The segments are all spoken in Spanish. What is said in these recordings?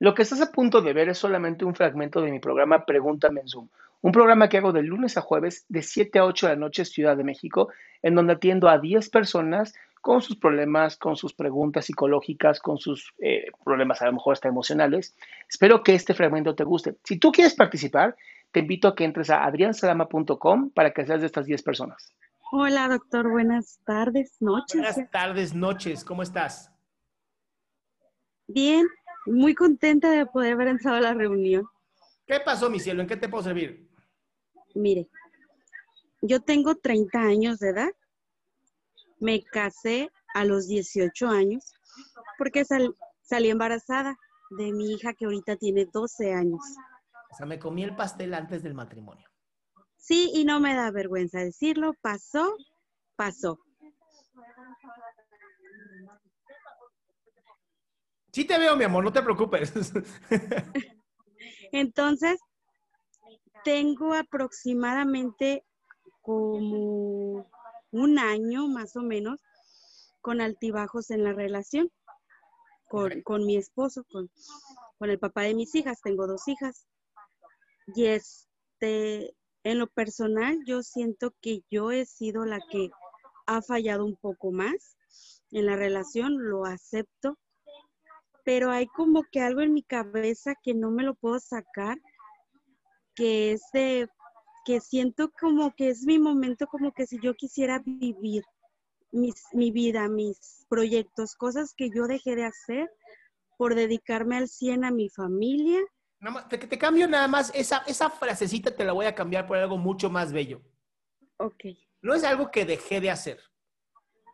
Lo que estás a punto de ver es solamente un fragmento de mi programa Pregúntame en Zoom, un programa que hago de lunes a jueves de 7 a 8 de la noche Ciudad de México, en donde atiendo a 10 personas con sus problemas, con sus preguntas psicológicas, con sus eh, problemas a lo mejor hasta emocionales. Espero que este fragmento te guste. Si tú quieres participar, te invito a que entres a adriansalama.com para que seas de estas 10 personas. Hola, doctor. Buenas tardes, noches. Buenas tardes, noches. ¿Cómo estás? Bien, muy contenta de poder haber entrado a la reunión. ¿Qué pasó, mi cielo? ¿En qué te puedo servir? Mire, yo tengo 30 años de edad. Me casé a los 18 años porque salí embarazada de mi hija que ahorita tiene 12 años. O sea, me comí el pastel antes del matrimonio. Sí, y no me da vergüenza decirlo. Pasó, pasó. Sí te veo, mi amor, no te preocupes. Entonces, tengo aproximadamente como un año más o menos con altibajos en la relación con, mi esposo, con, con, el papá de mis hijas. Tengo dos hijas. Y este, en lo personal, yo siento que yo he sido la que ha fallado un poco más en la relación, lo acepto, pero hay como que algo en mi cabeza que no me lo puedo sacar, que es de, que siento como que es mi momento, como que si yo quisiera vivir mi vida, mis proyectos, cosas que yo dejé de hacer por dedicarme al 100 a mi familia. te, te cambio nada más, esa, esa frasecita te la voy a cambiar por algo mucho más bello. Ok. No es algo que dejé de hacer,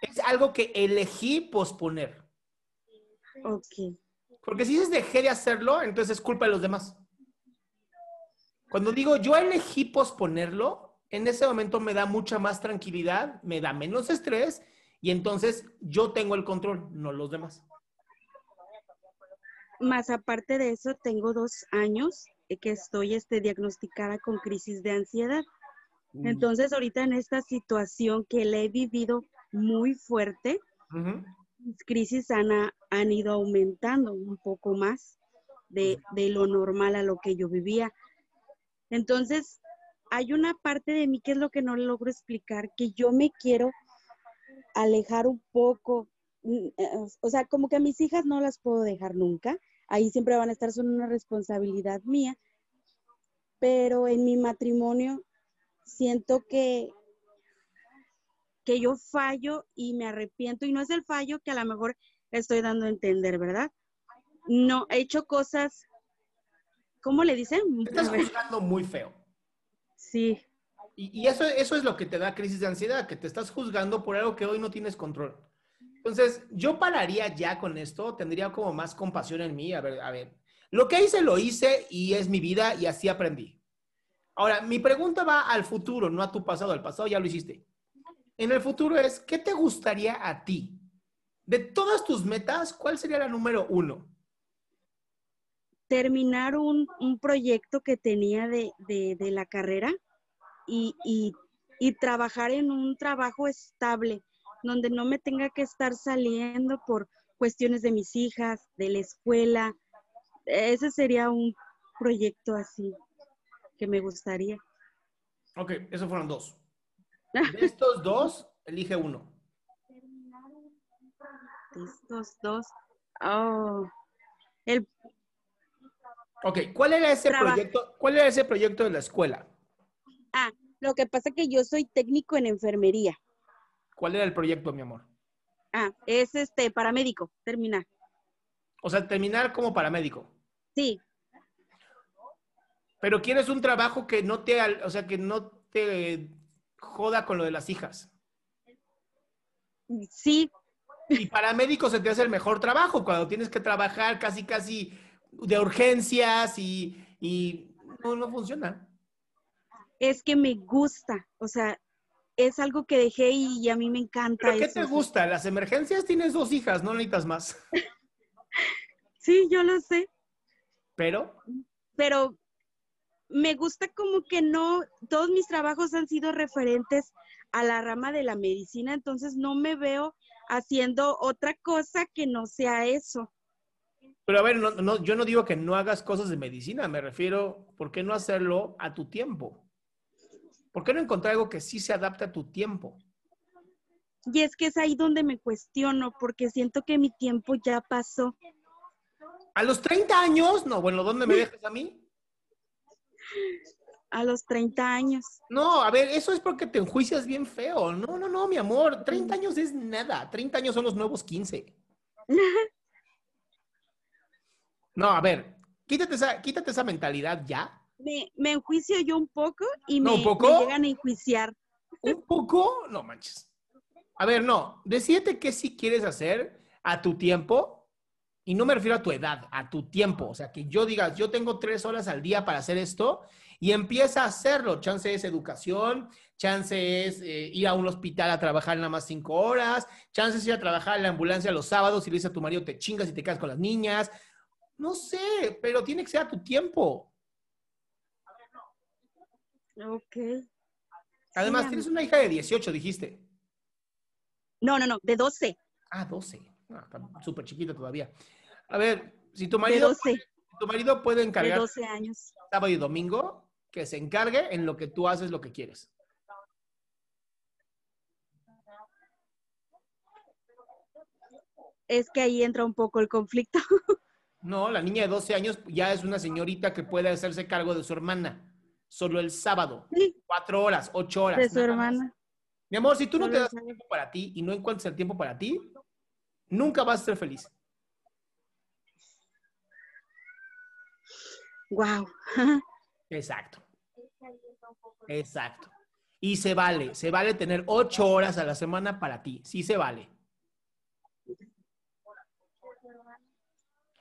es algo que elegí posponer. Ok. Porque si dices dejé de hacerlo, entonces es culpa de los demás. Cuando digo yo elegí posponerlo, en ese momento me da mucha más tranquilidad, me da menos estrés y entonces yo tengo el control, no los demás. Más aparte de eso, tengo dos años que estoy este, diagnosticada con crisis de ansiedad. Mm. Entonces, ahorita en esta situación que le he vivido muy fuerte, crisis han, han, ido aumentando un poco más de, de, lo normal a lo que yo vivía. Entonces, hay una parte de mí que es lo que no logro explicar, que yo me quiero alejar un poco, mm, eh, o sea, como que a mis hijas no las puedo dejar nunca, ahí siempre van a estar, son una responsabilidad mía, pero en mi matrimonio siento que, que yo fallo y me arrepiento, y no es el fallo que a lo mejor estoy dando a entender, ¿verdad? No, he hecho cosas, ¿cómo le dicen? estás juzgando muy feo. Sí. Y, eso, eso es lo que te da crisis de ansiedad, que te estás juzgando por algo que hoy no tienes control. Entonces, yo pararía ya con esto, tendría como más compasión en mí. A ver, a ver, lo que hice lo hice y es mi vida y así aprendí. Ahora, mi pregunta va al futuro, no a tu pasado. Al pasado ya lo hiciste. En el futuro es, ¿qué te gustaría a ti? De todas tus metas, ¿cuál sería la número uno? Terminar un, proyecto que tenía de, la carrera y, y, trabajar en un trabajo estable, donde no me tenga que estar saliendo por cuestiones de mis hijas, de la escuela. Ese sería un proyecto así que me gustaría. Ok, esos fueron dos. De estos dos, elige uno. De estos dos. Oh. El... Ok, ¿cuál era ese proyecto? ¿Cuál era ese proyecto de la escuela? Ah, lo que pasa es que yo soy técnico en enfermería. ¿Cuál era el proyecto, mi amor? Ah, es este paramédico, terminar. O sea, terminar como paramédico. Sí. Pero quieres un trabajo que no te, o sea, que no te joda con lo de las hijas. Sí. Y para médicos se te hace el mejor trabajo cuando tienes que trabajar casi, casi de urgencias y, y no, no funciona. Es que me gusta, o sea, es algo que dejé y, a mí me encanta. ¿Pero qué te gusta? Las emergencias tienes dos hijas, no necesitas más. sí, yo lo sé. Pero. Pero me gusta como que no, todos mis trabajos han sido referentes a la rama de la medicina, entonces no me veo haciendo otra cosa que no sea eso. Pero a ver, no, yo no digo que no hagas cosas de medicina, me refiero, ¿por qué no hacerlo a tu tiempo? ¿Por qué no encontrar algo que sí se adapte a tu tiempo? Y es que es ahí donde me cuestiono, porque siento que mi tiempo ya pasó. ¿A los 30 años? No, bueno, ¿dónde me dejas a mí? A los 30 años. No, a ver, eso es porque te enjuicias bien feo. No, no, no, mi amor, 30 años es nada. 30 años son los nuevos 15. No, a ver, quítate esa, quítate esa mentalidad ya. Me, me enjuicio yo un poco y me, llegan a enjuiciar. ¿Un poco? No manches. A ver, no, decídete qué sí quieres hacer a tu tiempo y no me refiero a tu edad, a tu tiempo. O sea, que yo digas, yo tengo tres horas al día para hacer esto y empieza a hacerlo. Chance es educación, chance es eh, ir a un hospital a trabajar nada más cinco horas, chance es ir a trabajar en la ambulancia los sábados y le dices a tu marido te chingas y te quedas con las niñas. No sé, pero tiene que ser a tu tiempo. Ok. Además, tienes una hija de 18, dijiste. No, no, no, de 12. Ah, 12. Ah, súper chiquita todavía. A ver, si tu marido, de 12. tu marido puede encargar. De 12 años. Sábado y domingo, que se encargue en lo que tú haces lo que quieres. Es que ahí entra un poco el conflicto. No, la niña de 12 años ya es una señorita que puede hacerse cargo de su hermana. Solo el sábado. Cuatro horas, ocho horas. De su hermana. Mi amor, si tú no te das tiempo para ti y no encuentras el tiempo para ti, nunca vas a ser feliz. Wow. Exacto. Exacto. Y se vale, se vale tener ocho horas a la semana para ti. Sí se vale.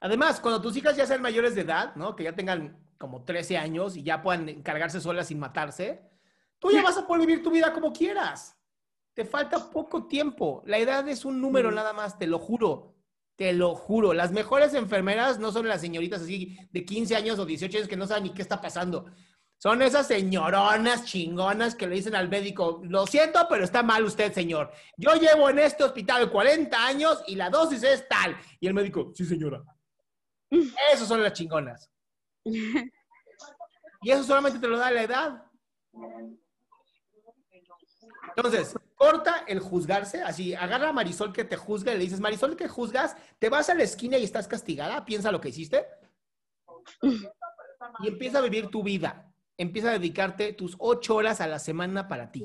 Además, cuando tus hijas ya sean mayores de edad, ¿no? Que ya tengan como 13 años y ya puedan encargarse solas sin matarse, tú ya vas a poder vivir tu vida como quieras. Te falta poco tiempo. La edad es un número nada más, te lo juro. Te lo juro. Las mejores enfermeras no son las señoritas así de 15 años o 18 años que no saben ni qué está pasando. Son esas señoronas chingonas que le dicen al médico, lo siento, pero está mal usted, señor. Yo llevo en este hospital 40 años y la dosis es tal. Y el médico, sí, señora. Esos son las chingonas. Y eso solamente te lo da la edad. Entonces, corta el juzgarse, así, agarra a Marisol que te juzga y le dices, Marisol, que juzgas? ¿Te vas a la esquina y estás castigada? Piensa lo que hiciste. Y empieza a vivir tu vida. Empieza a dedicarte tus ocho horas a la semana para ti.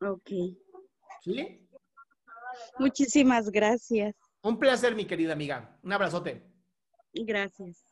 Ok. ¿Sí? Muchísimas gracias. Un placer, mi querida amiga. Un abrazote. Gracias.